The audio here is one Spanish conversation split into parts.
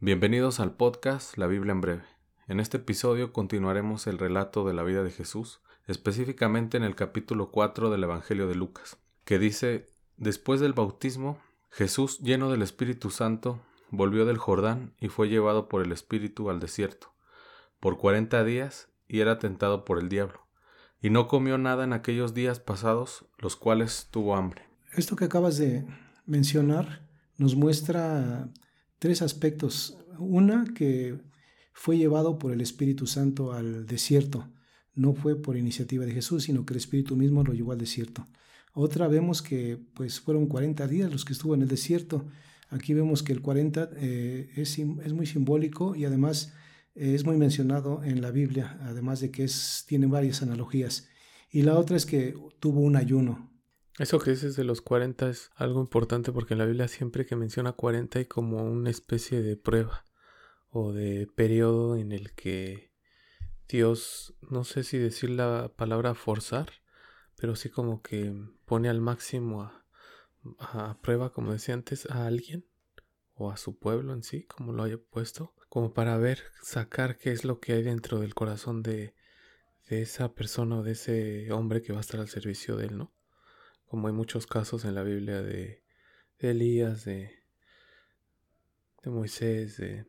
Bienvenidos al podcast La Biblia en breve. En este episodio continuaremos el relato de la vida de Jesús, específicamente en el capítulo 4 del Evangelio de Lucas, que dice, Después del bautismo, Jesús, lleno del Espíritu Santo, volvió del Jordán y fue llevado por el Espíritu al desierto, por cuarenta días, y era tentado por el diablo, y no comió nada en aquellos días pasados, los cuales tuvo hambre. Esto que acabas de mencionar nos muestra tres aspectos. Una, que fue llevado por el Espíritu Santo al desierto. No fue por iniciativa de Jesús, sino que el Espíritu mismo lo llevó al desierto. Otra vemos que pues fueron 40 días los que estuvo en el desierto. Aquí vemos que el 40 eh, es, es, muy simbólico y además eh, es muy mencionado en la Biblia, además de que es, tiene varias analogías. Y la otra es que tuvo un ayuno. Eso que dices de los 40 es algo importante porque en la Biblia siempre que menciona 40 hay como una especie de prueba o de periodo en el que Dios, no sé si decir la palabra forzar, pero sí como que pone al máximo a, a prueba, como decía antes, a alguien o a su pueblo en sí, como lo haya puesto, como para ver, sacar qué es lo que hay dentro del corazón de, de esa persona o de ese hombre que va a estar al servicio de él, ¿no? Como hay muchos casos en la Biblia de, Elías, de, Moisés, de,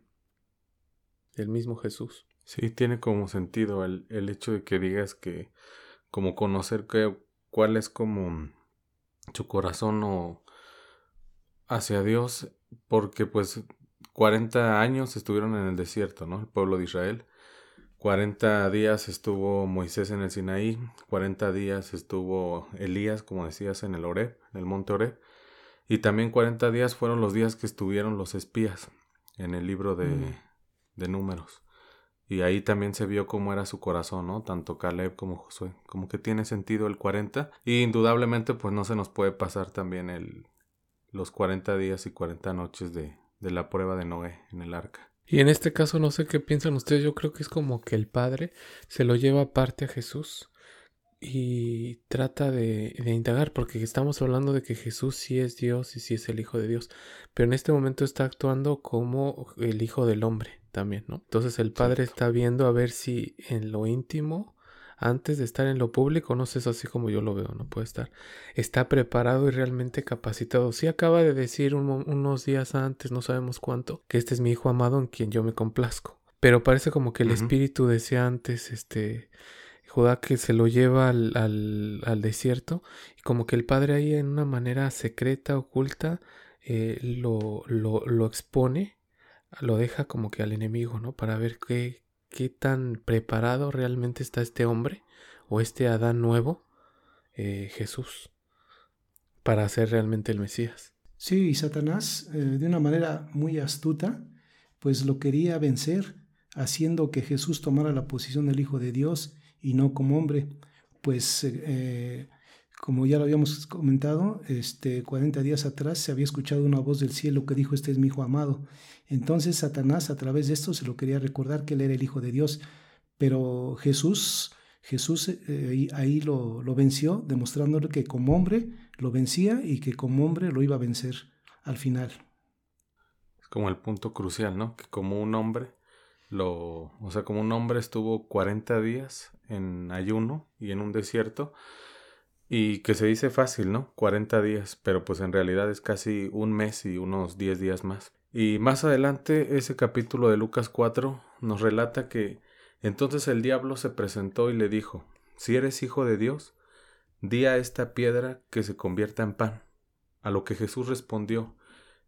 del mismo Jesús. Sí, tiene como sentido el, el hecho de que digas que como conocer cuál es como su corazón o hacia Dios, porque pues 40 años estuvieron en el desierto, ¿no? El pueblo de Israel. 40 días estuvo Moisés en el Sinaí, 40 días estuvo Elías, como decías, en el Oreb, en el monte Oreb, y también 40 días fueron los días que estuvieron los espías en el libro de, mm. de números. Y ahí también se vio cómo era su corazón, ¿no? Tanto Caleb como Josué. Como que tiene sentido el 40. Y indudablemente, pues no se nos puede pasar también el, los 40 días y 40 noches de, de la prueba de Noé en el arca. Y en este caso no sé qué piensan ustedes, yo creo que es como que el Padre se lo lleva aparte a Jesús y trata de, de, indagar, porque estamos hablando de que Jesús sí es Dios y sí es el Hijo de Dios, pero en este momento está actuando como el Hijo del Hombre también, ¿no? Entonces el Padre está viendo a ver si en lo íntimo antes de estar en lo público, no sé, es así como yo lo veo, no puede estar, está preparado y realmente capacitado. Sí acaba de decir unos días antes, no sabemos cuánto, que este es mi hijo amado en quien yo me complazco. Pero parece como que el espíritu decía antes, este, Judá que se lo lleva al, al, desierto y como que el padre ahí en una manera secreta, oculta, eh, lo, lo, lo expone, lo deja como que al enemigo, ¿no? Para ver qué, qué tan preparado realmente está este hombre o este Adán nuevo, eh, Jesús, para ser realmente el Mesías. Sí, y Satanás, eh, de una manera muy astuta, pues lo quería vencer, haciendo que Jesús tomara la posición del Hijo de Dios y no como hombre. Pues eh, como ya lo habíamos comentado, este, 40 días atrás se había escuchado una voz del cielo que dijo, este es mi Hijo amado. Entonces Satanás a través de esto se lo quería recordar que él era el Hijo de Dios, pero Jesús, Jesús eh, ahí lo, lo venció, demostrándole que como hombre lo vencía y que como hombre lo iba a vencer al final. Es como el punto crucial, ¿no? Que como un hombre lo, o sea, como un hombre estuvo 40 días en ayuno y en un desierto, y que se dice fácil, ¿no? 40 días, pero pues en realidad es casi un mes y unos 10 días más. Y más adelante ese capítulo de Lucas 4 nos relata que entonces el diablo se presentó y le dijo, si eres hijo de Dios, di a esta piedra que se convierta en pan. A lo que Jesús respondió,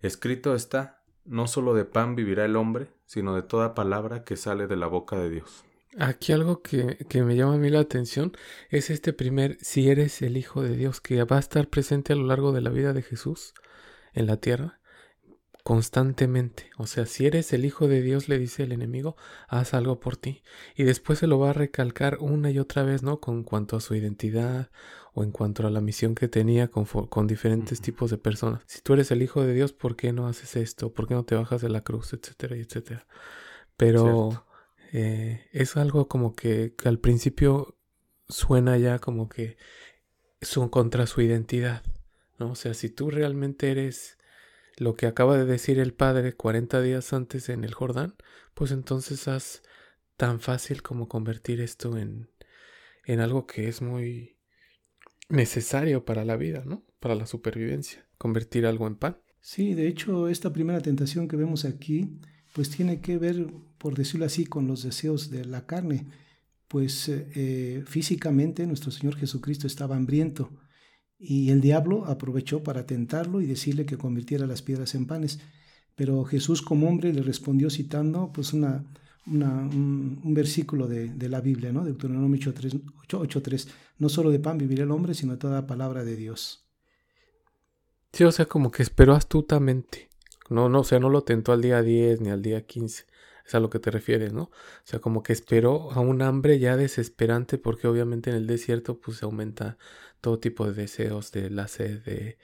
escrito está, no solo de pan vivirá el hombre, sino de toda palabra que sale de la boca de Dios. Aquí algo que, que, me llama a mí la atención es este primer, si eres el Hijo de Dios, que va a estar presente a lo largo de la vida de Jesús en la tierra constantemente. O sea, si eres el Hijo de Dios, le dice el enemigo, haz algo por ti. Y después se lo va a recalcar una y otra vez, ¿no? Con cuanto a su identidad o en cuanto a la misión que tenía con, con diferentes tipos de personas. Si tú eres el Hijo de Dios, ¿por qué no haces esto? ¿Por qué no te bajas de la cruz? Etcétera, etcétera. Pero... Eh, es algo como que, al principio suena ya como que son contra su identidad, ¿no? O sea, si tú realmente eres lo que acaba de decir el Padre 40 días antes en el Jordán, pues entonces haz tan fácil como convertir esto en, en algo que es muy necesario para la vida, ¿no? Para la supervivencia, convertir algo en pan. Sí, de hecho, esta primera tentación que vemos aquí, pues tiene que ver, por decirlo así, con los deseos de la carne. Pues eh, físicamente nuestro Señor Jesucristo estaba hambriento y el diablo aprovechó para tentarlo y decirle que convirtiera las piedras en panes. Pero Jesús como hombre le respondió citando pues una, un, versículo de, la Biblia, ¿no? Deuteronomio 8.3. No solo de pan vivirá el hombre, sino de toda palabra de Dios. Sí, o sea, como que esperó astutamente. No, no, o sea, no lo tentó al día 10 ni al día 15. Es a lo que te refieres, ¿no? O sea, como que esperó a un hambre ya desesperante porque obviamente en el desierto pues se aumenta todo tipo de deseos, de la sed, de,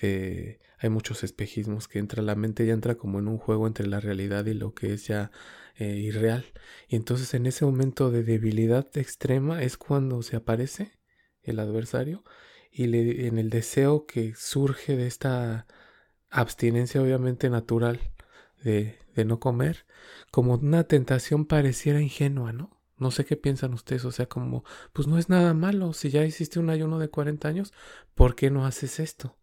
de... Hay muchos espejismos que entra la mente, ya entra como en un juego entre la realidad y lo que es ya eh, irreal. Y entonces en ese momento de debilidad extrema es cuando se aparece el adversario y le, en el deseo que surge de esta abstinencia obviamente natural de, de no comer, como una tentación pareciera ingenua, ¿no? No sé qué piensan ustedes, o sea, como, pues no es nada malo, si ya hiciste un ayuno de 40 años, ¿por qué no haces esto?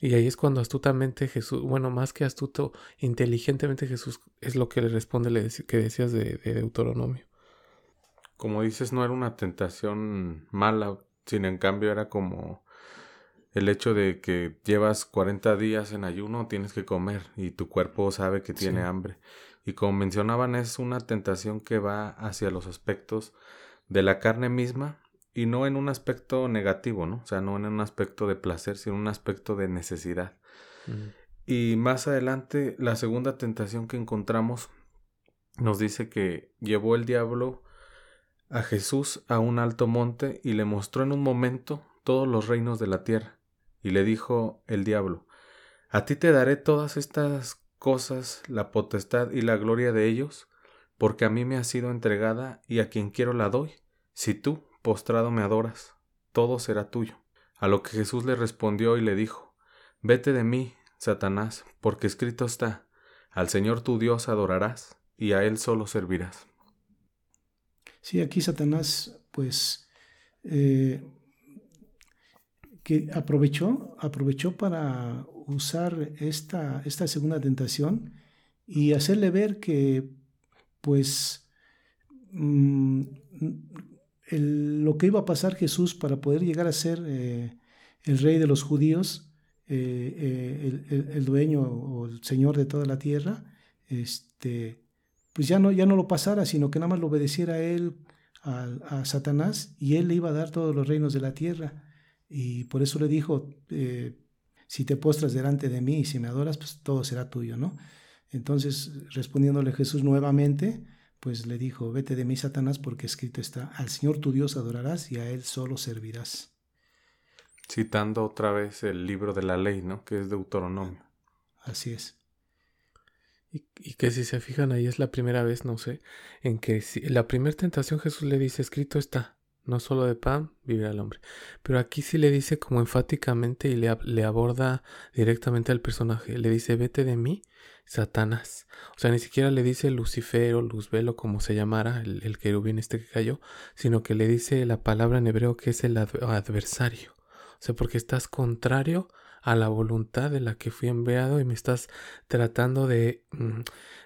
Y ahí es cuando astutamente Jesús, bueno, más que astuto, inteligentemente Jesús es lo que le responde le que decías de, Deuteronomio. Como dices, no era una tentación mala, sino en cambio era como el hecho de que llevas 40 días en ayuno, tienes que comer y tu cuerpo sabe que tiene hambre. Y como mencionaban, es una tentación que va hacia los aspectos de la carne misma y no en un aspecto negativo, ¿no? O sea, no en un aspecto de placer, sino en un aspecto de necesidad. Y más adelante, la segunda tentación que encontramos nos dice que llevó el diablo a Jesús a un alto monte y le mostró en un momento todos los reinos de la tierra. Y le dijo el diablo, A ti te daré todas estas cosas, la potestad y la gloria de ellos, porque a mí me ha sido entregada y a quien quiero la doy. Si tú, postrado me adoras, todo será tuyo. A lo que Jesús le respondió y le dijo, Vete de mí, Satanás, porque escrito está, al Señor tu Dios adorarás y a Él solo servirás. Sí, aquí Satanás, pues, eh, que aprovechó, aprovechó para usar esta, esta segunda tentación y hacerle ver que, pues, mm, lo que iba a pasar Jesús para poder llegar a ser eh, el rey de los judíos, eh, eh, el, dueño o el señor de toda la tierra, este, pues ya no, ya no lo pasara, sino que nada más lo obedeciera a él, a, Satanás, y él le iba a dar todos los reinos de la tierra. Y por eso le dijo, si te postras delante de mí y si me adoras, pues todo será tuyo, ¿no? Entonces, respondiéndole Jesús nuevamente, pues le dijo, vete de mí, Satanás, porque escrito está, al Señor tu Dios adorarás y a Él solo servirás. Citando otra vez el libro de la ley, ¿no? Que es Deuteronomio. Así es. Y, que si se fijan ahí es la primera vez, no sé, en que si, la primera tentación Jesús le dice, escrito está, no solo de pan vivirá el hombre. Pero aquí sí le dice como enfáticamente y le, aborda directamente al personaje. Le dice, vete de mí, Satanás. O sea, ni siquiera le dice Lucifer o Luzbel como se llamara, el, el, querubín este que cayó, sino que le dice la palabra en hebreo que es el adversario. O sea, porque estás contrario a la voluntad de la que fui enviado y me estás tratando de, mm,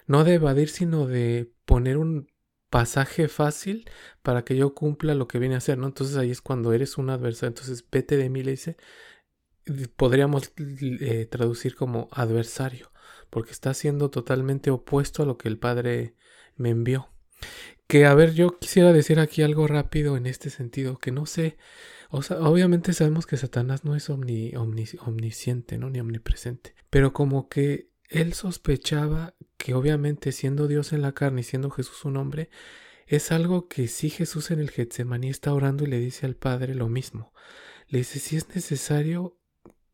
no de evadir, sino de poner un pasaje fácil para que yo cumpla lo que viene a hacer, ¿no? Entonces ahí es cuando eres un adversario. Entonces, vete de mí, le dice, podríamos eh, traducir como adversario porque está siendo totalmente opuesto a lo que el Padre me envió. Que a ver, yo quisiera decir aquí algo rápido en este sentido, que no sé, obviamente sabemos que Satanás no es omnisciente, ¿no? Ni omnipresente, pero como que él sospechaba que obviamente siendo Dios en la carne y siendo Jesús un hombre, es algo que si Jesús en el Getsemaní está orando y le dice al Padre lo mismo. Le dice, si es necesario,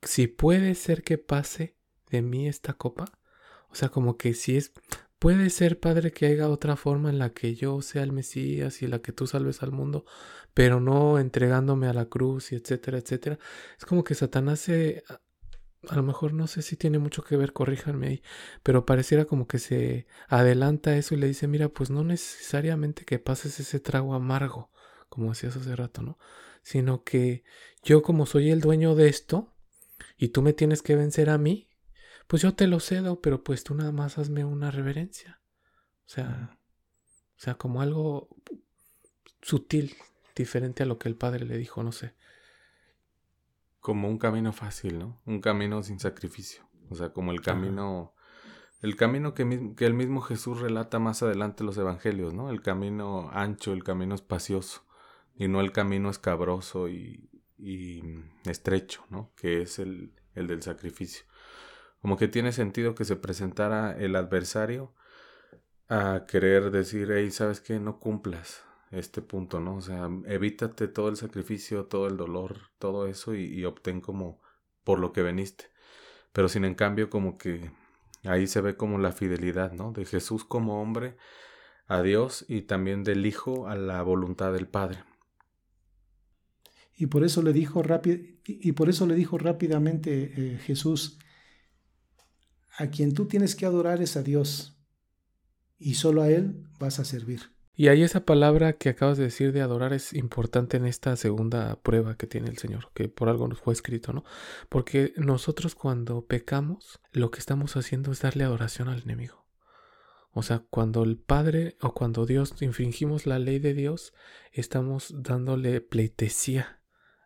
si puede ser que pase de mí esta copa, o sea, como que si es, puede ser, Padre, que haya otra forma en la que yo sea el Mesías y la que tú salves al mundo, pero no entregándome a la cruz y etcétera, etcétera. Es como que Satanás se a lo mejor no sé si tiene mucho que ver, corríjanme ahí, pero pareciera como que se adelanta eso y le dice, mira, pues no necesariamente que pases ese trago amargo, como decías hace rato, ¿no? Sino que yo como soy el dueño de esto y tú me tienes que vencer a mí, pues yo te lo cedo, pero pues tú nada más hazme una reverencia. O sea, o sea, como algo sutil, diferente a lo que el padre le dijo, no sé como un camino fácil, ¿no? Un camino sin sacrificio. O sea, como el camino, el camino que, que, el mismo Jesús relata más adelante en los evangelios, ¿no? El camino ancho, el camino espacioso, y no el camino escabroso y, y estrecho, ¿no? Que es el, el del sacrificio. Como que tiene sentido que se presentara el adversario a querer decir, hey, ¿sabes qué? No cumplas, este punto, ¿no? O sea, evítate todo el sacrificio, todo el dolor, todo eso y, obtén como por lo que veniste. Pero sin en cambio como que ahí se ve como la fidelidad, ¿no? De Jesús como hombre a Dios y también del Hijo a la voluntad del Padre. Y por eso le dijo, y por eso le dijo rápidamente eh, Jesús, a quien tú tienes que adorar es a Dios, y solo a Él vas a servir. Y ahí esa palabra que acabas de decir de adorar es importante en esta segunda prueba que tiene el Señor, que por algo nos fue escrito, ¿no? Porque nosotros cuando pecamos, lo que estamos haciendo es darle adoración al enemigo. O sea, cuando el Padre o cuando Dios infringimos la ley de Dios, estamos dándole pleitesía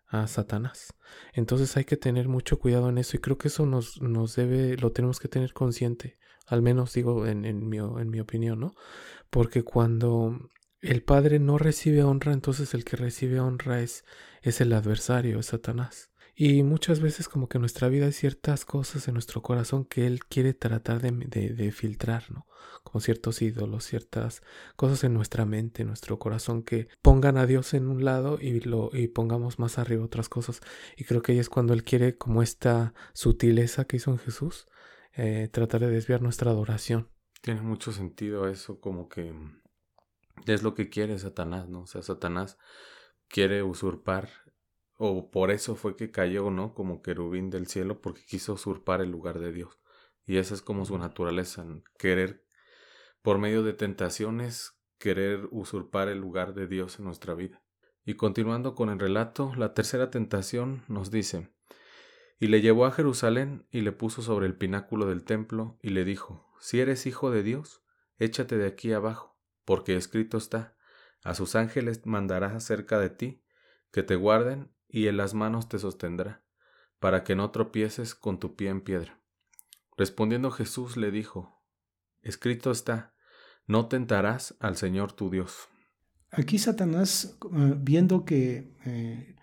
a Satanás. Entonces hay que tener mucho cuidado en eso y creo que eso nos, nos debe, lo tenemos que tener consciente al menos digo en, en, mi, en mi opinión, ¿no? Porque cuando el Padre no recibe honra, entonces el que recibe honra es, es el adversario, es Satanás. Y muchas veces como que en nuestra vida hay ciertas cosas en nuestro corazón que Él quiere tratar de, de, filtrar, ¿no? Como ciertos ídolos, ciertas cosas en nuestra mente, en nuestro corazón que pongan a Dios en un lado y, lo, y pongamos más arriba otras cosas. Y creo que ahí es cuando Él quiere como esta sutileza que hizo en Jesús, eh, tratar de desviar nuestra adoración. Tiene mucho sentido eso, como que es lo que quiere Satanás, ¿no? O sea, Satanás quiere usurpar, o por eso fue que cayó, ¿no? Como querubín del cielo, porque quiso usurpar el lugar de Dios. Y esa es como su naturaleza, querer, por medio de tentaciones, querer usurpar el lugar de Dios en nuestra vida. Y continuando con el relato, la tercera tentación nos dice, y le llevó a Jerusalén y le puso sobre el pináculo del templo y le dijo, Si eres hijo de Dios, échate de aquí abajo, porque escrito está, a sus ángeles mandará cerca de ti, que te guarden y en las manos te sostendrá, para que no tropieces con tu pie en piedra. Respondiendo Jesús le dijo, Escrito está, no tentarás al Señor tu Dios. Aquí Satanás, eh, viendo que eh,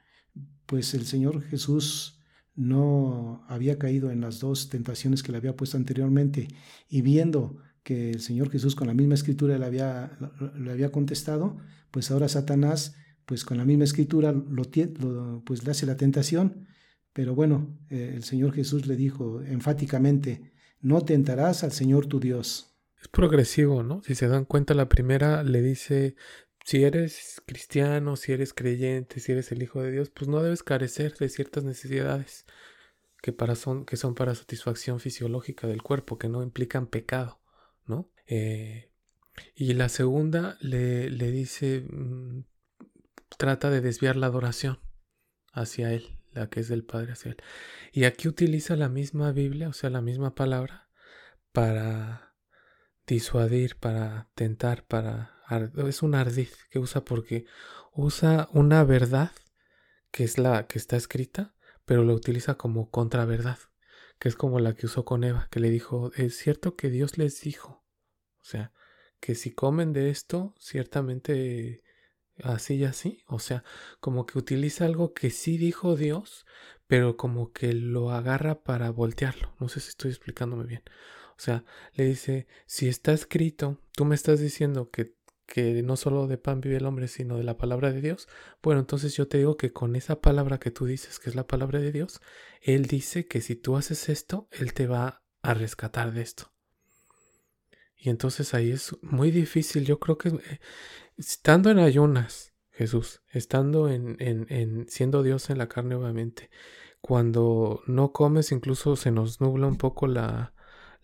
pues el Señor Jesús no había caído en las dos tentaciones que le había puesto anteriormente y viendo que el Señor Jesús con la misma escritura le había, le había contestado, pues ahora Satanás, pues con la misma escritura lo, pues le hace la tentación, pero bueno, eh, el Señor Jesús le dijo enfáticamente, no tentarás al Señor tu Dios. Es progresivo, ¿no? Si se dan cuenta, la primera le dice, si eres cristiano, si eres creyente, si eres el Hijo de Dios, pues no debes carecer de ciertas necesidades que, para son, que son para satisfacción fisiológica del cuerpo, que no implican pecado, ¿no? Eh, y la segunda le, le dice, mm, trata de desviar la adoración hacia Él, la que es del Padre hacia Él. Y aquí utiliza la misma Biblia, o sea, la misma palabra, para disuadir, para tentar, para es un ardid que usa porque usa una verdad que es la que está escrita, pero lo utiliza como contraverdad, que es como la que usó con Eva, que le dijo, es cierto que Dios les dijo, o sea, que si comen de esto, ciertamente así y así, o sea, como que utiliza algo que sí dijo Dios, pero como que lo agarra para voltearlo, no sé si estoy explicándome bien. O sea, le dice, si está escrito, tú me estás diciendo que que no solo de pan vive el hombre, sino de la palabra de Dios, bueno, entonces yo te digo que con esa palabra que tú dices, que es la palabra de Dios, Él dice que si tú haces esto, Él te va a rescatar de esto. Y entonces ahí es muy difícil, yo creo que eh, estando en ayunas, Jesús, estando en, en, en siendo Dios en la carne obviamente, cuando no comes incluso se nos nubla un poco la,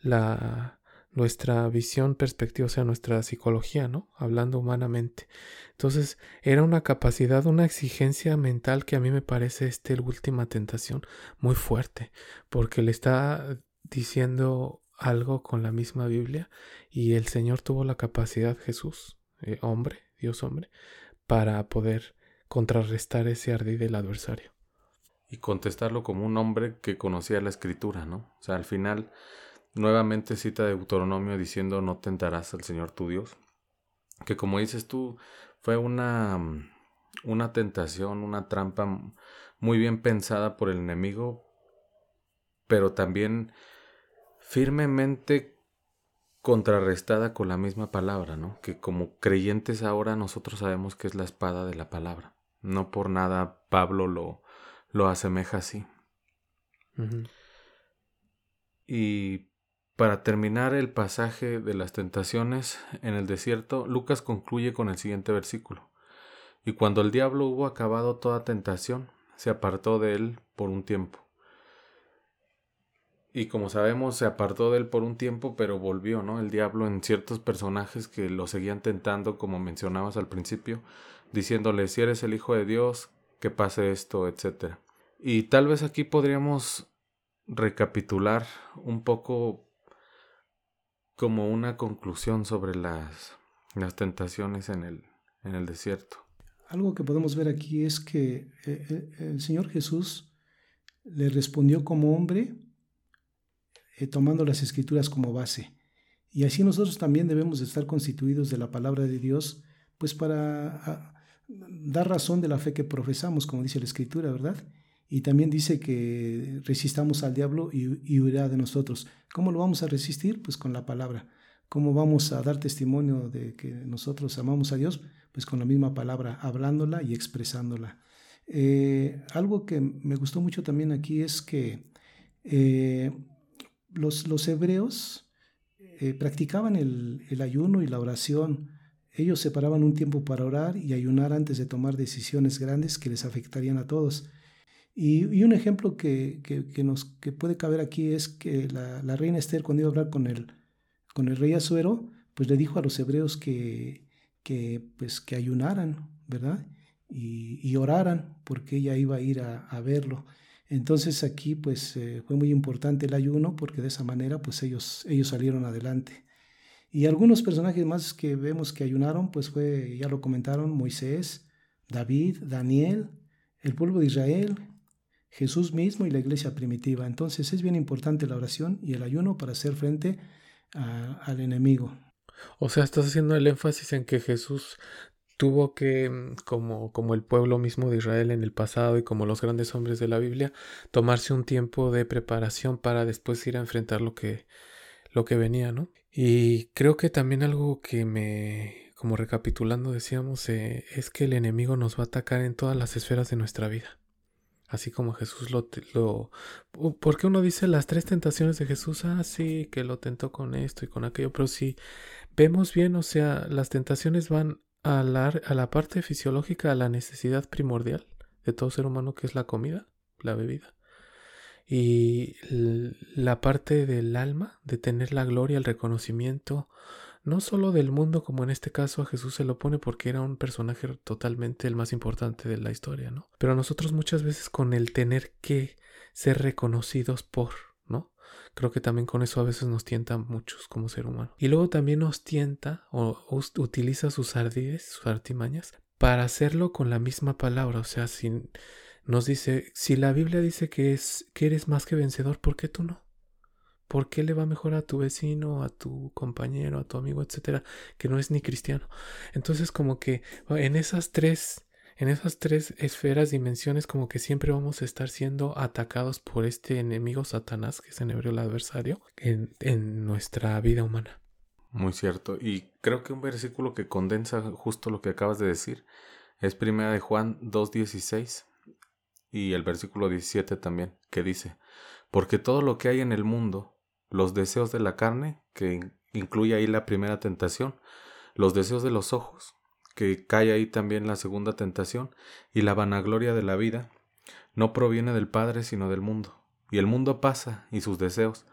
la nuestra visión, perspectiva, o sea, nuestra psicología, ¿no? Hablando humanamente. Entonces, era una capacidad, una exigencia mental que a mí me parece este última tentación muy fuerte, porque le está diciendo algo con la misma Biblia y el Señor tuvo la capacidad, Jesús, eh, hombre, Dios hombre, para poder contrarrestar ese ardid del adversario. Y contestarlo como un hombre que conocía la escritura, ¿no? O sea, al final nuevamente cita Deuteronomio diciendo no tentarás al Señor tu Dios. Que como dices tú, fue una, una tentación, una trampa muy bien pensada por el enemigo, pero también firmemente contrarrestada con la misma palabra, ¿no? Que como creyentes ahora nosotros sabemos que es la espada de la palabra. No por nada Pablo lo, lo asemeja así. Y para terminar el pasaje de las tentaciones en el desierto, Lucas concluye con el siguiente versículo. Y cuando el diablo hubo acabado toda tentación, se apartó de él por un tiempo. Y como sabemos, se apartó de él por un tiempo, pero volvió, ¿no? El diablo en ciertos personajes que lo seguían tentando, como mencionabas al principio, diciéndole, si eres el Hijo de Dios, que pase esto, etc. Y tal vez aquí podríamos recapitular un poco como una conclusión sobre las, las tentaciones en el, en el desierto. Algo que podemos ver aquí es que eh, eh, el Señor Jesús le respondió como hombre eh, tomando las escrituras como base. Y así nosotros también debemos estar constituidos de la palabra de Dios, pues para dar razón de la fe que profesamos, como dice la escritura, ¿verdad? Y también dice que resistamos al diablo y, huirá de nosotros. ¿Cómo lo vamos a resistir? Pues con la palabra. ¿Cómo vamos a dar testimonio de que nosotros amamos a Dios? Pues con la misma palabra, hablándola y expresándola. Eh, algo que me gustó mucho también aquí es que eh, los, hebreos eh, practicaban el, el, ayuno y la oración. Ellos separaban un tiempo para orar y ayunar antes de tomar decisiones grandes que les afectarían a todos. Y, un ejemplo que, que, nos, que puede caber aquí es que la, reina Esther, cuando iba a hablar con el, con el rey Azuero, pues le dijo a los hebreos que, que, pues, que ayunaran, ¿verdad? Y, y, oraran, porque ella iba a ir a, a verlo. Entonces aquí pues eh, fue muy importante el ayuno, porque de esa manera pues ellos, ellos salieron adelante. Y algunos personajes más que vemos que ayunaron, pues fue, ya lo comentaron, Moisés, David, Daniel, el pueblo de Israel, Jesús mismo y la iglesia primitiva. Entonces es bien importante la oración y el ayuno para hacer frente al enemigo. O sea, estás haciendo el énfasis en que Jesús tuvo que, mm, como, como el pueblo mismo de Israel en el pasado y como los grandes hombres de la Biblia, tomarse un tiempo de preparación para después ir a enfrentar lo que, lo que venía, ¿no? Y creo que también algo que me, como recapitulando decíamos, eh, es que el enemigo nos va a atacar en todas las esferas de nuestra vida así como Jesús lo, lo... ¿Por qué uno dice las tres tentaciones de Jesús? Ah, sí, que lo tentó con esto y con aquello, pero si vemos bien, o sea, las tentaciones van a la, a la parte fisiológica, a la necesidad primordial de todo ser humano, que es la comida, la bebida. Y la parte del alma, de tener la gloria, el reconocimiento, no solo del mundo como en este caso a Jesús se lo pone porque era un personaje totalmente el más importante de la historia, ¿no? Pero nosotros muchas veces con el tener que ser reconocidos por, ¿no? Creo que también con eso a veces nos tienta muchos como ser humano. Y luego también nos tienta o utiliza sus ardides, sus artimañas, para hacerlo con la misma palabra. O sea, si nos dice, si la Biblia dice que, es, que eres más que vencedor, ¿por qué tú no? ¿Por qué le va mejor a tu vecino, a tu compañero, a tu amigo, etcétera, que no es ni cristiano? Entonces, como que en esas tres, en esas tres esferas, dimensiones, como que siempre vamos a estar siendo atacados por este enemigo Satanás, que es en el adversario, en, en nuestra vida humana. Muy cierto. Y creo que un versículo que condensa justo lo que acabas de decir es primera de Juan 2.16 y el versículo 17 también, que dice, porque todo lo que hay en el mundo, los deseos de la carne, que incluye ahí la primera tentación, los deseos de los ojos, que cae ahí también la segunda tentación, y la vanagloria de la vida, no proviene del Padre sino del mundo. Y el mundo pasa y sus deseos,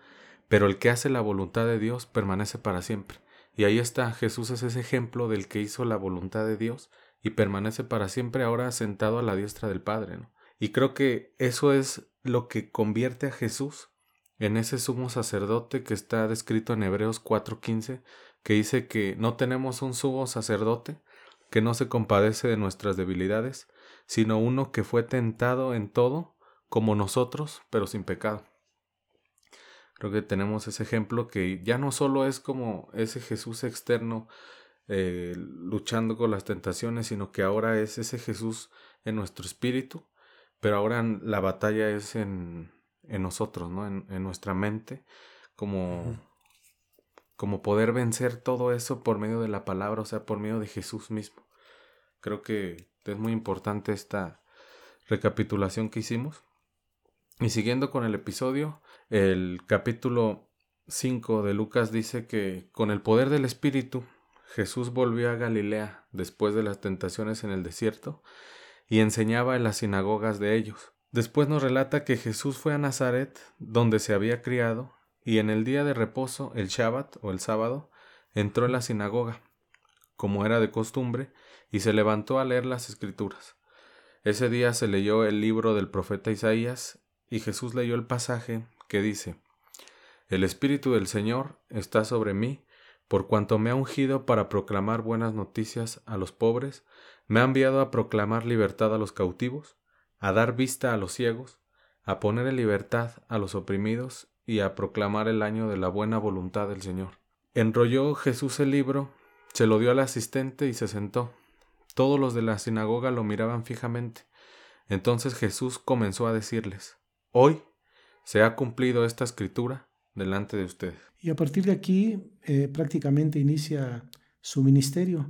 pero el que hace la voluntad de Dios permanece para siempre. Y ahí está, Jesús es ese ejemplo del que hizo la voluntad de Dios y permanece para siempre ahora sentado a la diestra del Padre. Y creo que eso es lo que convierte a Jesús en ese sumo sacerdote que está descrito en Hebreos 4:15, que dice que no tenemos un sumo sacerdote que no se compadece de nuestras debilidades, sino uno que fue tentado en todo como nosotros, pero sin pecado. Creo que tenemos ese ejemplo que ya no solo es como ese Jesús externo eh, luchando con las tentaciones, sino que ahora es ese Jesús en nuestro espíritu, pero ahora la batalla es en, en nosotros, ¿no? En, en, nuestra mente, como, como poder vencer todo eso por medio de la palabra, o sea, por medio de Jesús mismo. Creo que es muy importante esta recapitulación que hicimos. Y siguiendo con el episodio, el capítulo 5 de Lucas dice que con el poder del Espíritu Jesús volvió a Galilea después de las tentaciones en el desierto y enseñaba en las sinagogas de ellos. Después nos relata que Jesús fue a Nazaret, donde se había criado, y en el día de reposo, el Shabbat o el sábado, entró en la sinagoga, como era de costumbre, y se levantó a leer las escrituras. Ese día se leyó el libro del profeta Isaías, y Jesús leyó el pasaje que dice El Espíritu del Señor está sobre mí, por cuanto me ha ungido para proclamar buenas noticias a los pobres, me ha enviado a proclamar libertad a los cautivos, a dar vista a los ciegos, a poner en libertad a los oprimidos y a proclamar el año de la buena voluntad del Señor. Enrolló Jesús el libro, se lo dio al asistente y se sentó. Todos los de la sinagoga lo miraban fijamente. Entonces Jesús comenzó a decirles, Hoy se ha cumplido esta escritura delante de ustedes. Y a partir de aquí eh, prácticamente inicia su ministerio,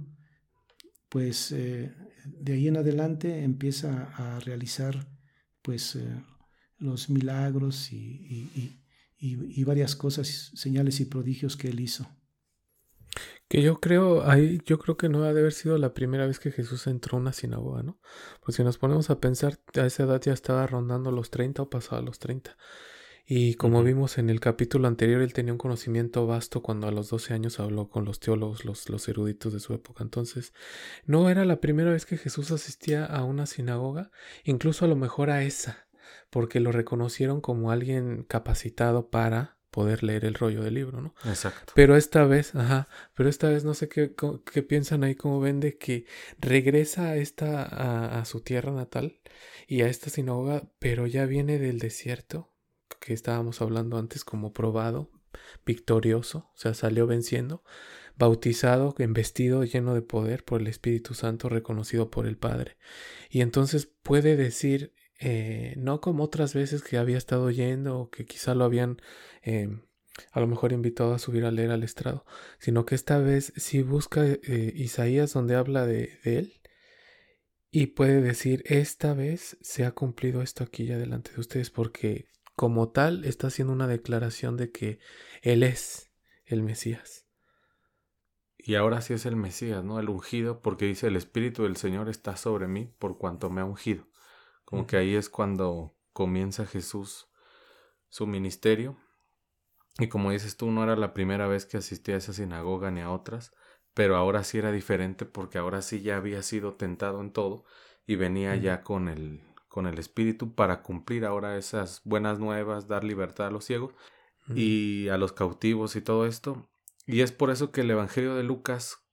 pues eh, de ahí en adelante empieza a realizar pues eh, los milagros y, y, y, varias cosas, señales y prodigios que él hizo. Que yo creo, ahí yo creo que no ha de haber sido la primera vez que Jesús entró a una sinagoga, ¿no? Pues si nos ponemos a pensar, a esa edad ya estaba rondando los 30 o pasaba los 30. Y como vimos en el capítulo anterior, él tenía un conocimiento vasto cuando a los 12 años habló con los teólogos, los, los eruditos de su época. Entonces, no era la primera vez que Jesús asistía a una sinagoga, incluso a lo mejor a esa, porque lo reconocieron como alguien capacitado para poder leer el rollo del libro, ¿no? Exacto. Pero esta vez, ajá, pero esta vez no sé qué, qué piensan ahí, cómo ven de que regresa a, esta, a, a su tierra natal y a esta sinagoga, pero ya viene del desierto, que estábamos hablando antes como probado, victorioso, o sea, salió venciendo, bautizado, vestido lleno de poder por el Espíritu Santo, reconocido por el Padre. Y entonces puede decir, eh, no como otras veces que había estado yendo o que quizá lo habían eh, a lo mejor invitado a subir a leer al estrado, sino que esta vez sí busca eh, Isaías donde habla de, de él y puede decir, esta vez se ha cumplido esto aquí ya delante de ustedes porque como tal está haciendo una declaración de que Él es el Mesías. Y ahora sí es el Mesías, ¿no? El ungido, porque dice, el Espíritu del Señor está sobre mí por cuanto me ha ungido. Como uh -huh. que ahí es cuando comienza Jesús su ministerio. Y como dices tú, no era la primera vez que asistía a esa sinagoga ni a otras, pero ahora sí era diferente porque ahora sí ya había sido tentado en todo y venía uh -huh. ya con el, con el Espíritu para cumplir ahora esas buenas nuevas, dar libertad a los ciegos mm. y a los cautivos y todo esto. Y es por eso que el Evangelio de Lucas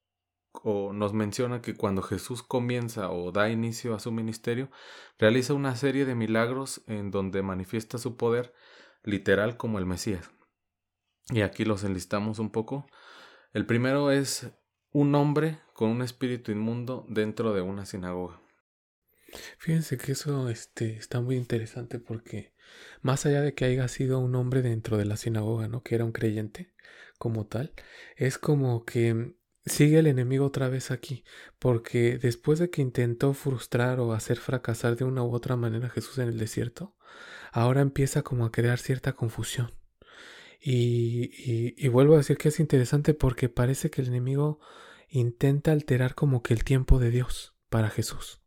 o nos menciona que cuando Jesús comienza o da inicio a su ministerio, realiza una serie de milagros en donde manifiesta su poder literal como el Mesías. Y aquí los enlistamos un poco. El primero es un hombre con un espíritu inmundo dentro de una sinagoga. Fíjense que eso este, está muy interesante porque más allá de que haya sido un hombre dentro de la sinagoga, ¿no? Que era un creyente como tal, es como que sigue el enemigo otra vez aquí, porque después de que intentó frustrar o hacer fracasar de una u otra manera a Jesús en el desierto, ahora empieza como a crear cierta confusión. Y, y, y vuelvo a decir que es interesante porque parece que el enemigo intenta alterar como que el tiempo de Dios para Jesús.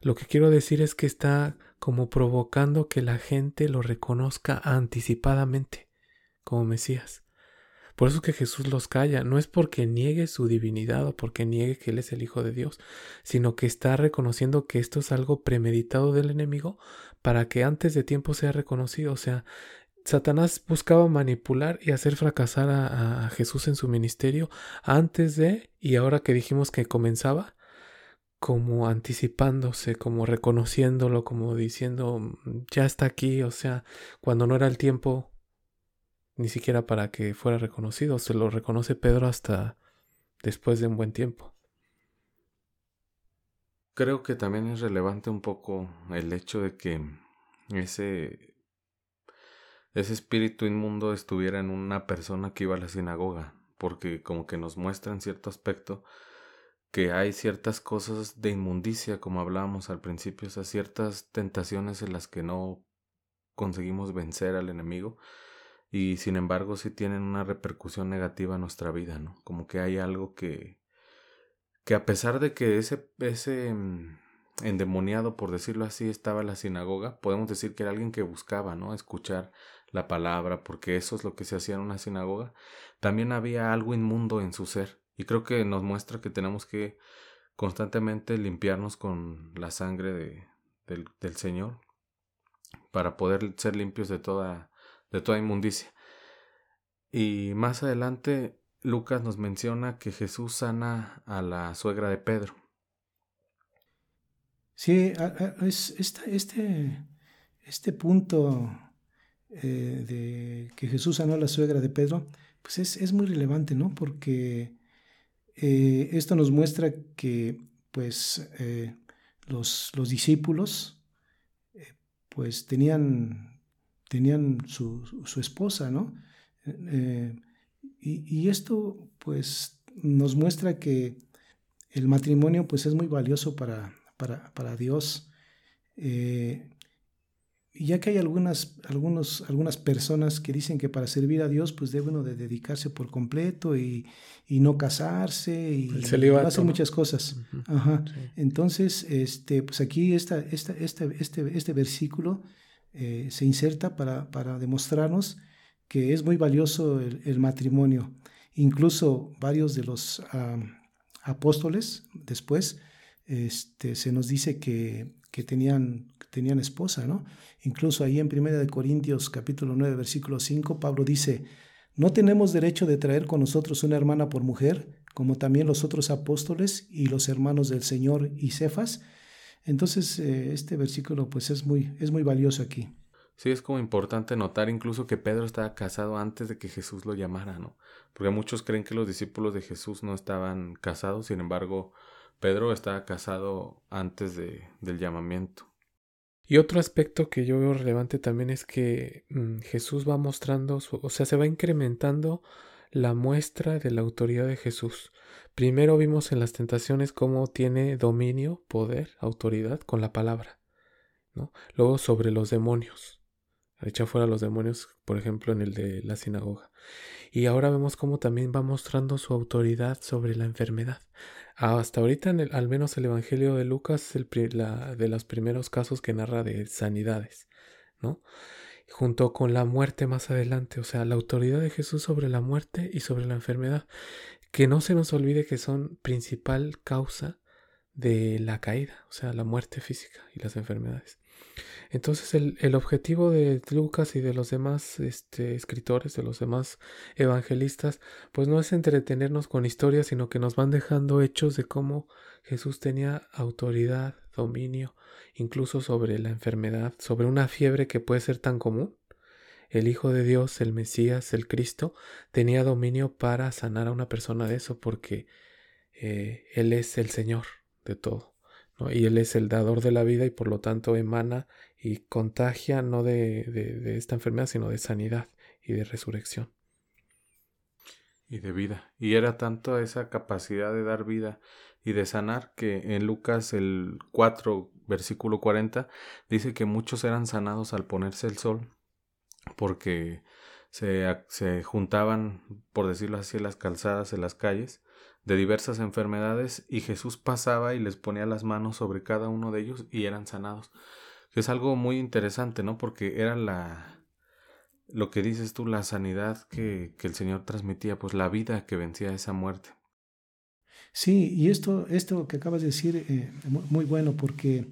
Lo que quiero decir es que está como provocando que la gente lo reconozca anticipadamente como Mesías. Por eso que Jesús los calla, no es porque niegue su divinidad o porque niegue que Él es el Hijo de Dios, sino que está reconociendo que esto es algo premeditado del enemigo para que antes de tiempo sea reconocido. O sea, Satanás buscaba manipular y hacer fracasar a, Jesús en su ministerio antes de, y ahora que dijimos que comenzaba, como anticipándose, como reconociéndolo, como diciendo, mm, ya está aquí, o sea, cuando no era el tiempo, ni siquiera para que fuera reconocido. Se lo reconoce Pedro hasta después de un buen tiempo. Creo que también es relevante un poco el hecho de que ese, ese espíritu inmundo estuviera en una persona que iba a la sinagoga, porque como que nos muestra en cierto aspecto que hay ciertas cosas de inmundicia, como hablábamos al principio, o sea, ciertas tentaciones en las que no conseguimos vencer al enemigo y sin embargo sí tienen una repercusión negativa en nuestra vida, ¿no? Como que hay algo que, que a pesar de que ese, ese mm, endemoniado, por decirlo así, estaba en la sinagoga, podemos decir que era alguien que buscaba, ¿no? Escuchar la palabra, porque eso es lo que se hacía en una sinagoga, también había algo inmundo en su ser, y creo que nos muestra que tenemos que constantemente limpiarnos con la sangre de, del, Señor para poder ser limpios de toda de toda inmundicia. Y más adelante Lucas nos menciona que Jesús sana a la suegra de Pedro. Sí, es este, este punto eh, de que Jesús sanó a la suegra de Pedro, pues es, muy relevante, ¿no? Porque eh, esto nos muestra que pues eh, los, los, discípulos pues tenían tenían su, esposa, ¿no? Eh, y, esto pues nos muestra que el matrimonio pues es muy valioso para, para, Dios. Eh, ya que hay algunas, algunos, algunas personas que dicen que para servir a Dios pues debe uno de dedicarse por completo y, no casarse y hacer muchas cosas. Entonces, este, pues aquí esta, esta, este, este, este versículo eh, se inserta para, para, demostrarnos que es muy valioso el, matrimonio. Incluso varios de los apóstoles después este, se nos dice que, que tenían, tenían esposa, ¿no? Incluso ahí en 1 de Corintios capítulo 9 versículo 5 Pablo dice, no tenemos derecho de traer con nosotros una hermana por mujer, como también los otros apóstoles y los hermanos del Señor y Cefas, entonces, eh, este versículo pues es muy, es muy valioso aquí. Sí, es como importante notar incluso que Pedro estaba casado antes de que Jesús lo llamara, ¿no? Porque muchos creen que los discípulos de Jesús no estaban casados, sin embargo, Pedro estaba casado antes de, del llamamiento. Y otro aspecto que yo veo relevante también es que mm, Jesús va mostrando, o sea, se va incrementando la muestra de la autoridad de Jesús. Primero vimos en las tentaciones cómo tiene dominio, poder, autoridad con la palabra. ¿no? Luego sobre los demonios. Echa fuera los demonios, por ejemplo, en el de la sinagoga. Y ahora vemos cómo también va mostrando su autoridad sobre la enfermedad. Hasta ahorita, al menos el Evangelio de Lucas es de los primeros casos que narra de sanidades, ¿no? Junto con la muerte más adelante, o sea, la autoridad de Jesús sobre la muerte y sobre la enfermedad que no se nos olvide que son principal causa de la caída, o sea, la muerte física y las enfermedades. Entonces el, objetivo de Lucas y de los demás este, escritores, de los demás evangelistas, pues no es entretenernos con historias, sino que nos van dejando hechos de cómo Jesús tenía autoridad, dominio, incluso sobre la enfermedad, sobre una fiebre que puede ser tan común el Hijo de Dios, el Mesías, el Cristo, tenía dominio para sanar a una persona de eso porque eh, Él es el Señor de todo. Y Él es el dador de la vida y por lo tanto emana y contagia no de, de, esta enfermedad, sino de sanidad y de resurrección. Y de vida. Y era tanto esa capacidad de dar vida y de sanar que en Lucas el 4, versículo 40, dice que muchos eran sanados al ponerse el sol porque se, se juntaban, por decirlo así, las calzadas, en las calles, de diversas enfermedades, y Jesús pasaba y les ponía las manos sobre cada uno de ellos y eran sanados. Es algo muy interesante, ¿no? Porque era la, lo que dices tú, la sanidad que, que el Señor transmitía, pues la vida que vencía esa muerte. Sí, y esto, esto que acabas de decir, eh, muy bueno, porque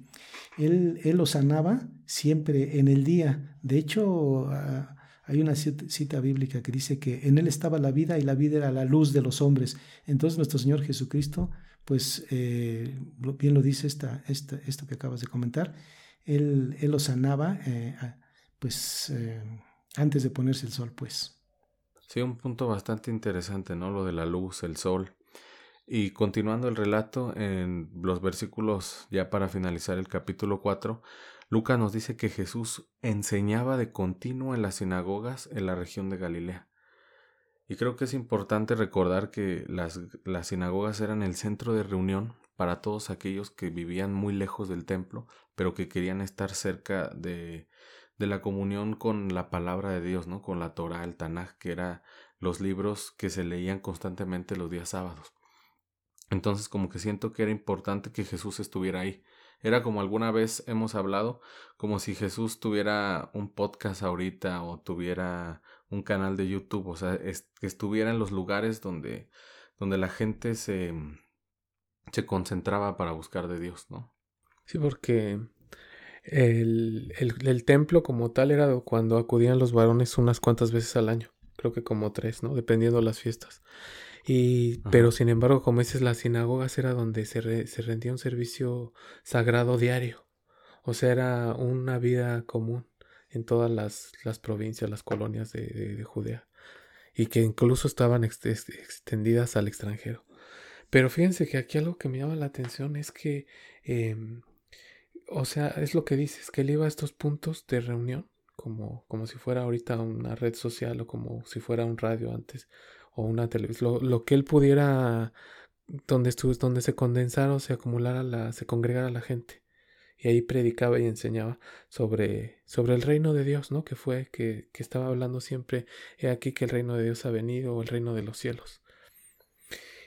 él, él lo sanaba siempre en el día. De hecho, ah, hay una cita bíblica que dice que en él estaba la vida y la vida era la luz de los hombres. Entonces nuestro Señor Jesucristo, pues eh, bien lo dice esta, esta, esto que acabas de comentar, él, él lo sanaba, eh, pues antes de ponerse el sol, pues. Sí, un punto bastante interesante, ¿no? Lo de la luz, el sol. Y continuando el relato, en los versículos ya para finalizar el capítulo 4, Lucas nos dice que Jesús enseñaba de continuo en las sinagogas en la región de Galilea. Y creo que es importante recordar que las, las sinagogas eran el centro de reunión para todos aquellos que vivían muy lejos del templo, pero que querían estar cerca de, de la comunión con la palabra de Dios, ¿no? Con la Torah, el Tanaj, que eran los libros que se leían constantemente los días sábados. Entonces como que siento que era importante que Jesús estuviera ahí. Era como alguna vez hemos hablado, como si Jesús tuviera un podcast ahorita o tuviera un canal de YouTube, o sea, que estuviera en los lugares donde, donde la gente se, se concentraba para buscar de Dios, ¿no? Sí, porque el, el, templo como tal era cuando acudían los varones unas cuantas veces al año, creo que como tres, ¿no? Dependiendo de las fiestas. Y, pero sin embargo, como dices, las sinagogas era donde se, se rendía un servicio sagrado diario. O sea, era una vida común en todas las, las provincias, las colonias de, de, Judea. Y que incluso estaban extendidas al extranjero. Pero fíjense que aquí algo que me llama la atención es que eh, o sea, es lo que dices, que él iba a estos puntos de reunión, como, como si fuera ahorita una red social o como si fuera un radio antes o una televisión, lo, que él pudiera, donde, donde se condensara o se acumulara, la, se congregara la gente. Y ahí predicaba y enseñaba sobre, sobre el reino de Dios, ¿no? Que fue, que, que estaba hablando siempre, he aquí que el reino de Dios ha venido o el reino de los cielos.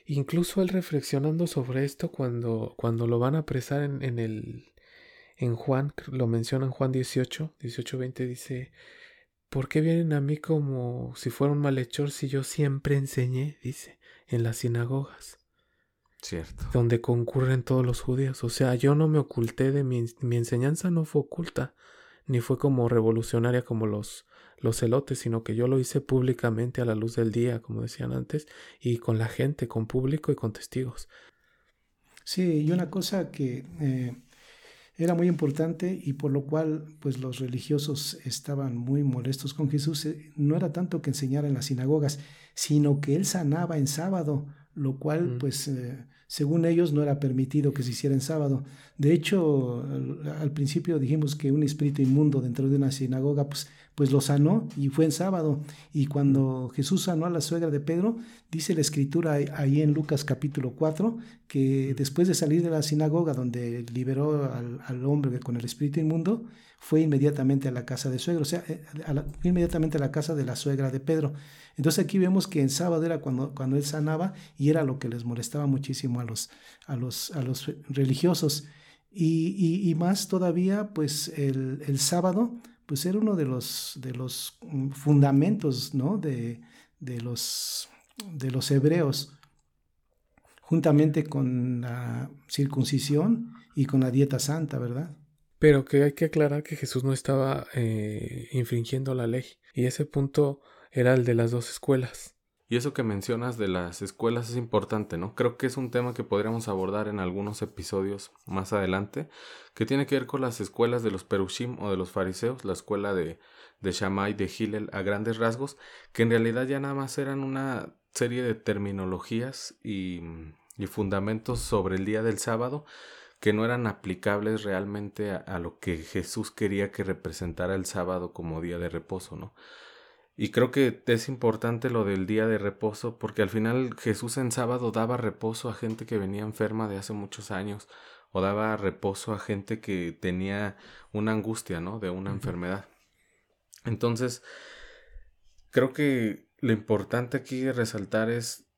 Incluso él reflexionando sobre esto cuando, cuando lo van a apresar en, en el, en Juan, lo menciona en Juan 18, 18, 20, dice, ¿por qué vienen a mí como si fuera un malhechor si yo siempre enseñé, dice, en las sinagogas? Cierto. Donde concurren todos los judíos. O sea, yo no me oculté de mi, mi enseñanza, no fue oculta, ni fue como revolucionaria como los, los celotes, sino que yo lo hice públicamente a la luz del día, como decían antes, y con la gente, con público y con testigos. Sí, y una cosa que eh, era muy importante y por lo cual pues los religiosos estaban muy molestos con Jesús. Eh, no era tanto que enseñara en las sinagogas, sino que él sanaba en sábado, lo cual pues eh, según ellos no era permitido que se hiciera en sábado. De hecho, al, principio dijimos que un espíritu inmundo dentro de una sinagoga pues pues lo sanó y fue en sábado. Y cuando Jesús sanó a la suegra de Pedro, dice la escritura ahí en Lucas capítulo 4, que después de salir de la sinagoga donde liberó al, hombre con el espíritu inmundo, fue inmediatamente a la casa de suegro, o sea, eh, inmediatamente a la casa de la suegra de Pedro. Entonces aquí vemos que en sábado era cuando, cuando él sanaba y era lo que les molestaba muchísimo a los, a los, a los religiosos. Y, y, más todavía, pues el, el sábado pues era uno de los, de los mm, fundamentos ¿no? de, de, los, de los hebreos, juntamente con la circuncisión y con la dieta santa, ¿verdad? Pero que hay que aclarar que Jesús no estaba eh, infringiendo la ley y ese punto era el de las dos escuelas. Y eso que mencionas de las escuelas es importante, ¿no? Creo que es un tema que podríamos abordar en algunos episodios más adelante, que tiene que ver con las escuelas de los Perushim o de los fariseos, la escuela de, de Shammai, de Hillel, a grandes rasgos, que en realidad ya nada más eran una serie de terminologías y, y fundamentos sobre el día del sábado que no eran aplicables realmente a, a lo que Jesús quería que representara el sábado como día de reposo, ¿no? Y creo que es importante lo del día de reposo, porque al final Jesús en sábado daba reposo a gente que venía enferma de hace muchos años, o daba reposo a gente que tenía una angustia, ¿no? De una enfermedad. Entonces, creo que lo importante aquí resaltar es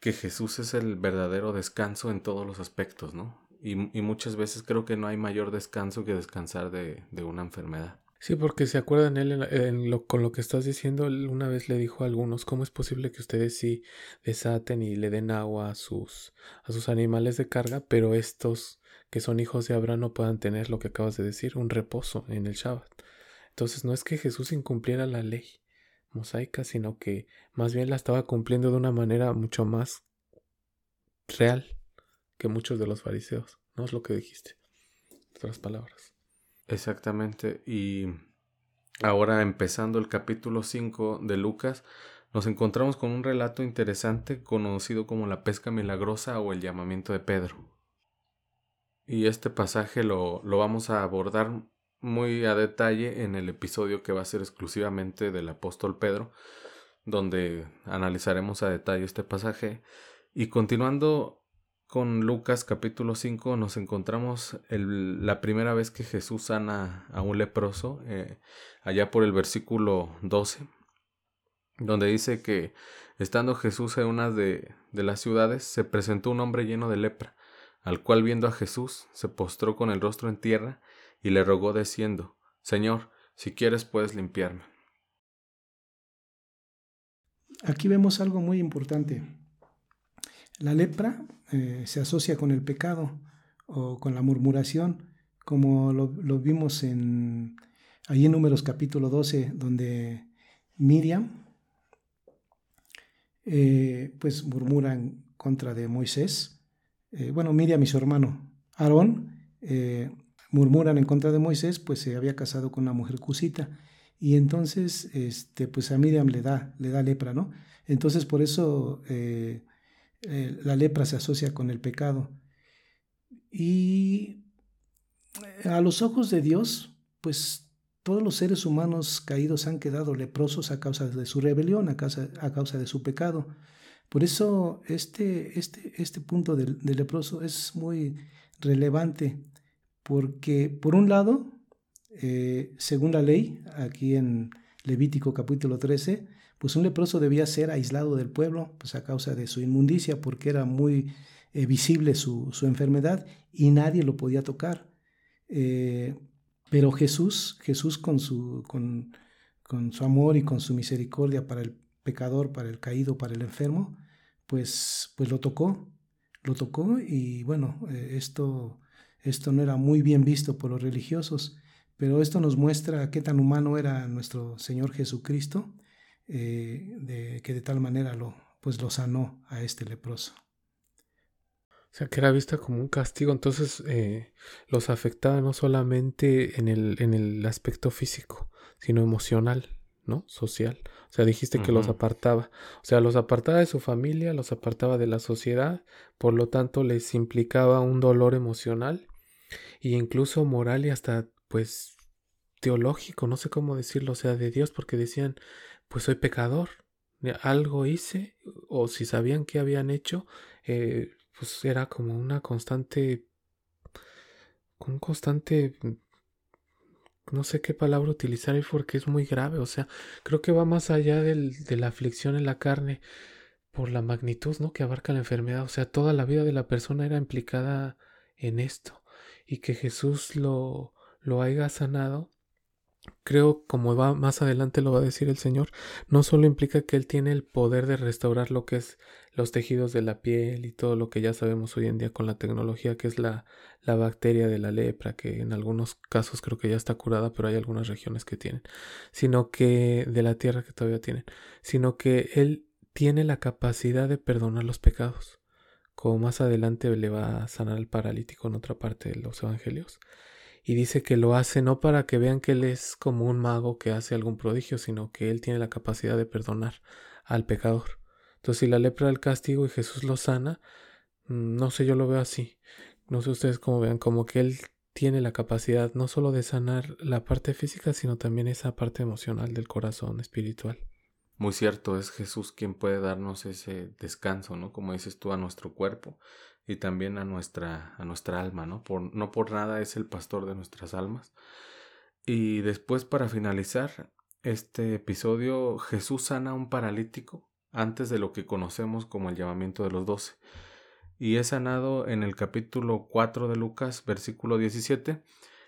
que Jesús es el verdadero descanso en todos los aspectos, ¿no? Y, muchas veces creo que no hay mayor descanso que descansar de, una enfermedad. Sí, porque se acuerdan él lo, con lo que estás diciendo, una vez le dijo a algunos, ¿cómo es posible que ustedes sí desaten y le den agua a sus, a sus animales de carga, pero estos que son hijos de Abraham no puedan tener lo que acabas de decir, un reposo en el Shabbat? Entonces no es que Jesús incumpliera la ley mosaica, sino que más bien la estaba cumpliendo de una manera mucho más real que muchos de los fariseos. No es lo que dijiste. Otras palabras. Exactamente. Y ahora empezando el capítulo 5 de Lucas, nos encontramos con un relato interesante conocido como la pesca milagrosa o el llamamiento de Pedro. Y este pasaje lo, lo vamos a abordar muy a detalle en el episodio que va a ser exclusivamente del apóstol Pedro, donde analizaremos a detalle este pasaje. Y continuando con Lucas capítulo 5 nos encontramos la primera vez que Jesús sana a un leproso, eh, allá por el versículo 12, donde dice que estando Jesús en una de, de las ciudades, se presentó un hombre lleno de lepra, al cual viendo a Jesús se postró con el rostro en tierra y le rogó diciendo, Señor, si quieres puedes limpiarme. Aquí vemos algo muy importante. La lepra eh, se asocia con el pecado o con la murmuración, como lo, vimos en, ahí en Números capítulo 12, donde Miriam eh, pues murmura en contra de Moisés. Eh, bueno, Miriam y su hermano Aarón murmuran en contra de Moisés, pues se había casado con una mujer cusita. Y entonces, este, pues a Miriam le da, le da lepra, ¿no? Entonces, por eso eh, la lepra se asocia con el pecado. Y a los ojos de Dios, pues todos los seres humanos caídos han quedado leprosos a causa de su rebelión, a causa, a causa de su pecado. Por eso este, este, este punto del, del leproso es muy relevante porque por un lado, eh, según la ley, aquí en Levítico capítulo 13, pues un leproso debía ser aislado del pueblo, pues a causa de su inmundicia, porque era muy eh, visible su, enfermedad y nadie lo podía tocar. Eh, pero Jesús, Jesús con su, con, con su amor y con su misericordia para el pecador, para el caído, para el enfermo, pues, pues lo tocó, lo tocó y bueno, esto esto no era muy bien visto por los religiosos, pero esto nos muestra qué tan humano era nuestro Señor Jesucristo, eh, de, que de tal manera lo, pues lo sanó a este leproso. O sea, que era vista como un castigo, entonces eh, los afectaba no solamente en el, en el aspecto físico, sino emocional, ¿no? Social. O sea, dijiste que los apartaba. O sea, los apartaba de su familia, los apartaba de la sociedad, por lo tanto les implicaba un dolor emocional e incluso moral y hasta, pues, teológico, no sé cómo decirlo, o sea, de Dios, porque decían, pues soy pecador, algo hice, o si sabían qué habían hecho, eh, pues era como una constante, un constante no sé qué palabra utilizar ahí porque es muy grave, o sea, creo que va más allá del, de la aflicción en la carne por la magnitud, ¿no? Que abarca la enfermedad, o sea, toda la vida de la persona era implicada en esto y que Jesús lo, lo haya sanado creo, como va más adelante lo va a decir el Señor, no solo implica que Él tiene el poder de restaurar lo que es los tejidos de la piel y todo lo que ya sabemos hoy en día con la tecnología, que es la, la bacteria de la lepra, que en algunos casos creo que ya está curada, pero hay algunas regiones que tienen, sino que de la tierra que todavía tienen, sino que Él tiene la capacidad de perdonar los pecados, como más adelante le va a sanar al paralítico en otra parte de los evangelios y dice que lo hace no para que vean que él es como un mago que hace algún prodigio, sino que él tiene la capacidad de perdonar al pecador. Entonces, si la lepra del castigo y Jesús lo sana, mm, no sé, yo lo veo así. No sé ustedes cómo vean, como que él tiene la capacidad no solo de sanar la parte física, sino también esa parte emocional del corazón espiritual. Muy cierto, es Jesús quien puede darnos ese descanso, ¿no? Como dices tú, a nuestro cuerpo y también a nuestra, a nuestra alma, ¿no? Por, no por nada es el pastor de nuestras almas. Y después, para finalizar, este episodio Jesús sana a un paralítico antes de lo que conocemos como el llamamiento de los doce. Y es sanado en el capítulo 4 de Lucas, versículo 17.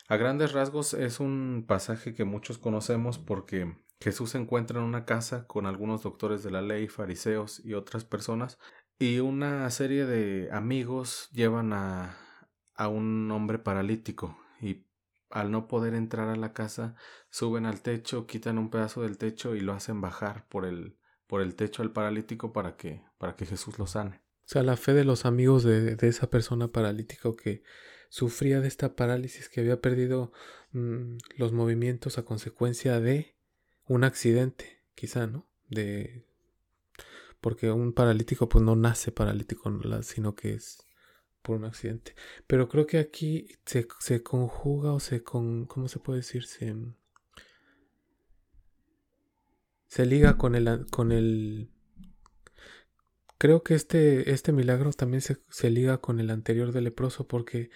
A grandes rasgos es un pasaje que muchos conocemos porque Jesús se encuentra en una casa con algunos doctores de la ley, fariseos y otras personas, y una serie de amigos llevan a, a un hombre paralítico y al no poder entrar a la casa, suben al techo, quitan un pedazo del techo y lo hacen bajar por el, por el techo al paralítico para que, para que Jesús lo sane. O sea, la fe de los amigos de, de esa persona paralítica que sufría de esta parálisis, que había perdido mmm, los movimientos a consecuencia de un accidente, quizá, ¿no? De porque un paralítico pues no nace paralítico, sino que es por un accidente. Pero creo que aquí se, se conjuga o se con, ¿cómo se puede decir? Se, se liga con el, con el creo que este, este milagro también se, se, liga con el anterior del leproso porque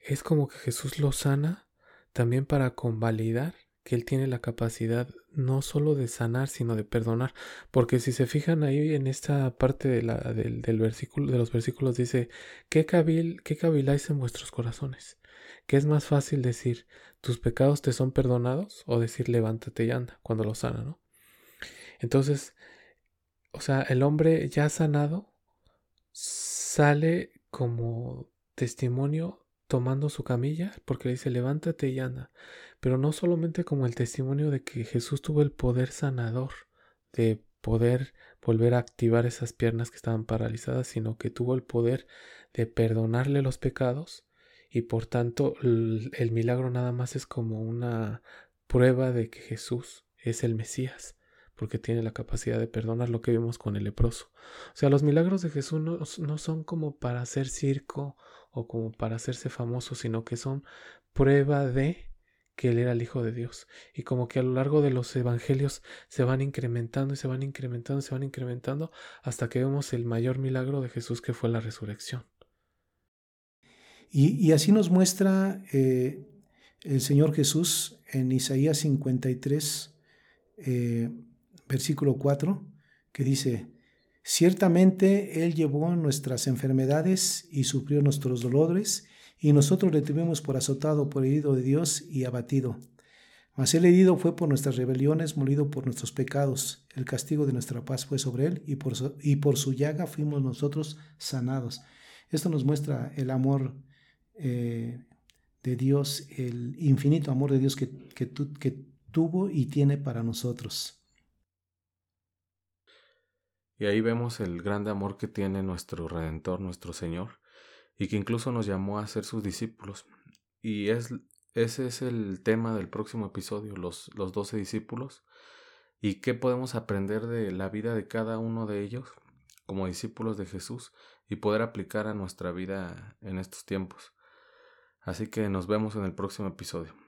es como que Jesús lo sana también para convalidar que Él tiene la capacidad no solo de sanar, sino de perdonar. Porque si se fijan ahí en esta parte de la, del, del, versículo, de los versículos, dice, ¿qué, cabil, ¿qué caviláis en vuestros corazones? ¿Qué es más fácil decir, tus pecados te son perdonados? O decir, levántate y anda, cuando lo sana, ¿no? Entonces, o sea, el hombre ya sanado sale como testimonio tomando su camilla, porque le dice, levántate y anda pero no solamente como el testimonio de que Jesús tuvo el poder sanador de poder volver a activar esas piernas que estaban paralizadas, sino que tuvo el poder de perdonarle los pecados y por tanto el, milagro nada más es como una prueba de que Jesús es el Mesías porque tiene la capacidad de perdonar lo que vimos con el leproso. O sea, los milagros de Jesús no, son como para hacer circo o como para hacerse famoso, sino que son prueba de que él era el Hijo de Dios. Y como que a lo largo de los evangelios se van incrementando y se van incrementando y se van incrementando hasta que vemos el mayor milagro de Jesús que fue la resurrección. Y, y así nos muestra eh, el Señor Jesús en Isaías 53, eh, versículo 4, que dice, ciertamente Él llevó nuestras enfermedades y sufrió nuestros dolores y nosotros le tuvimos por azotado, por herido de Dios y abatido. Mas el herido fue por nuestras rebeliones, molido por nuestros pecados. El castigo de nuestra paz fue sobre él y por su, y por su llaga fuimos nosotros sanados. Esto nos muestra el amor eh, de Dios, el infinito amor de Dios que, que, tu, que tuvo y tiene para nosotros. Y ahí vemos el grande amor que tiene nuestro Redentor, nuestro Señor, y que incluso nos llamó a ser sus discípulos. Y es, ese es el tema del próximo episodio, los, los doce discípulos, y qué podemos aprender de la vida de cada uno de ellos como discípulos de Jesús y poder aplicar a nuestra vida en estos tiempos. Así que nos vemos en el próximo episodio.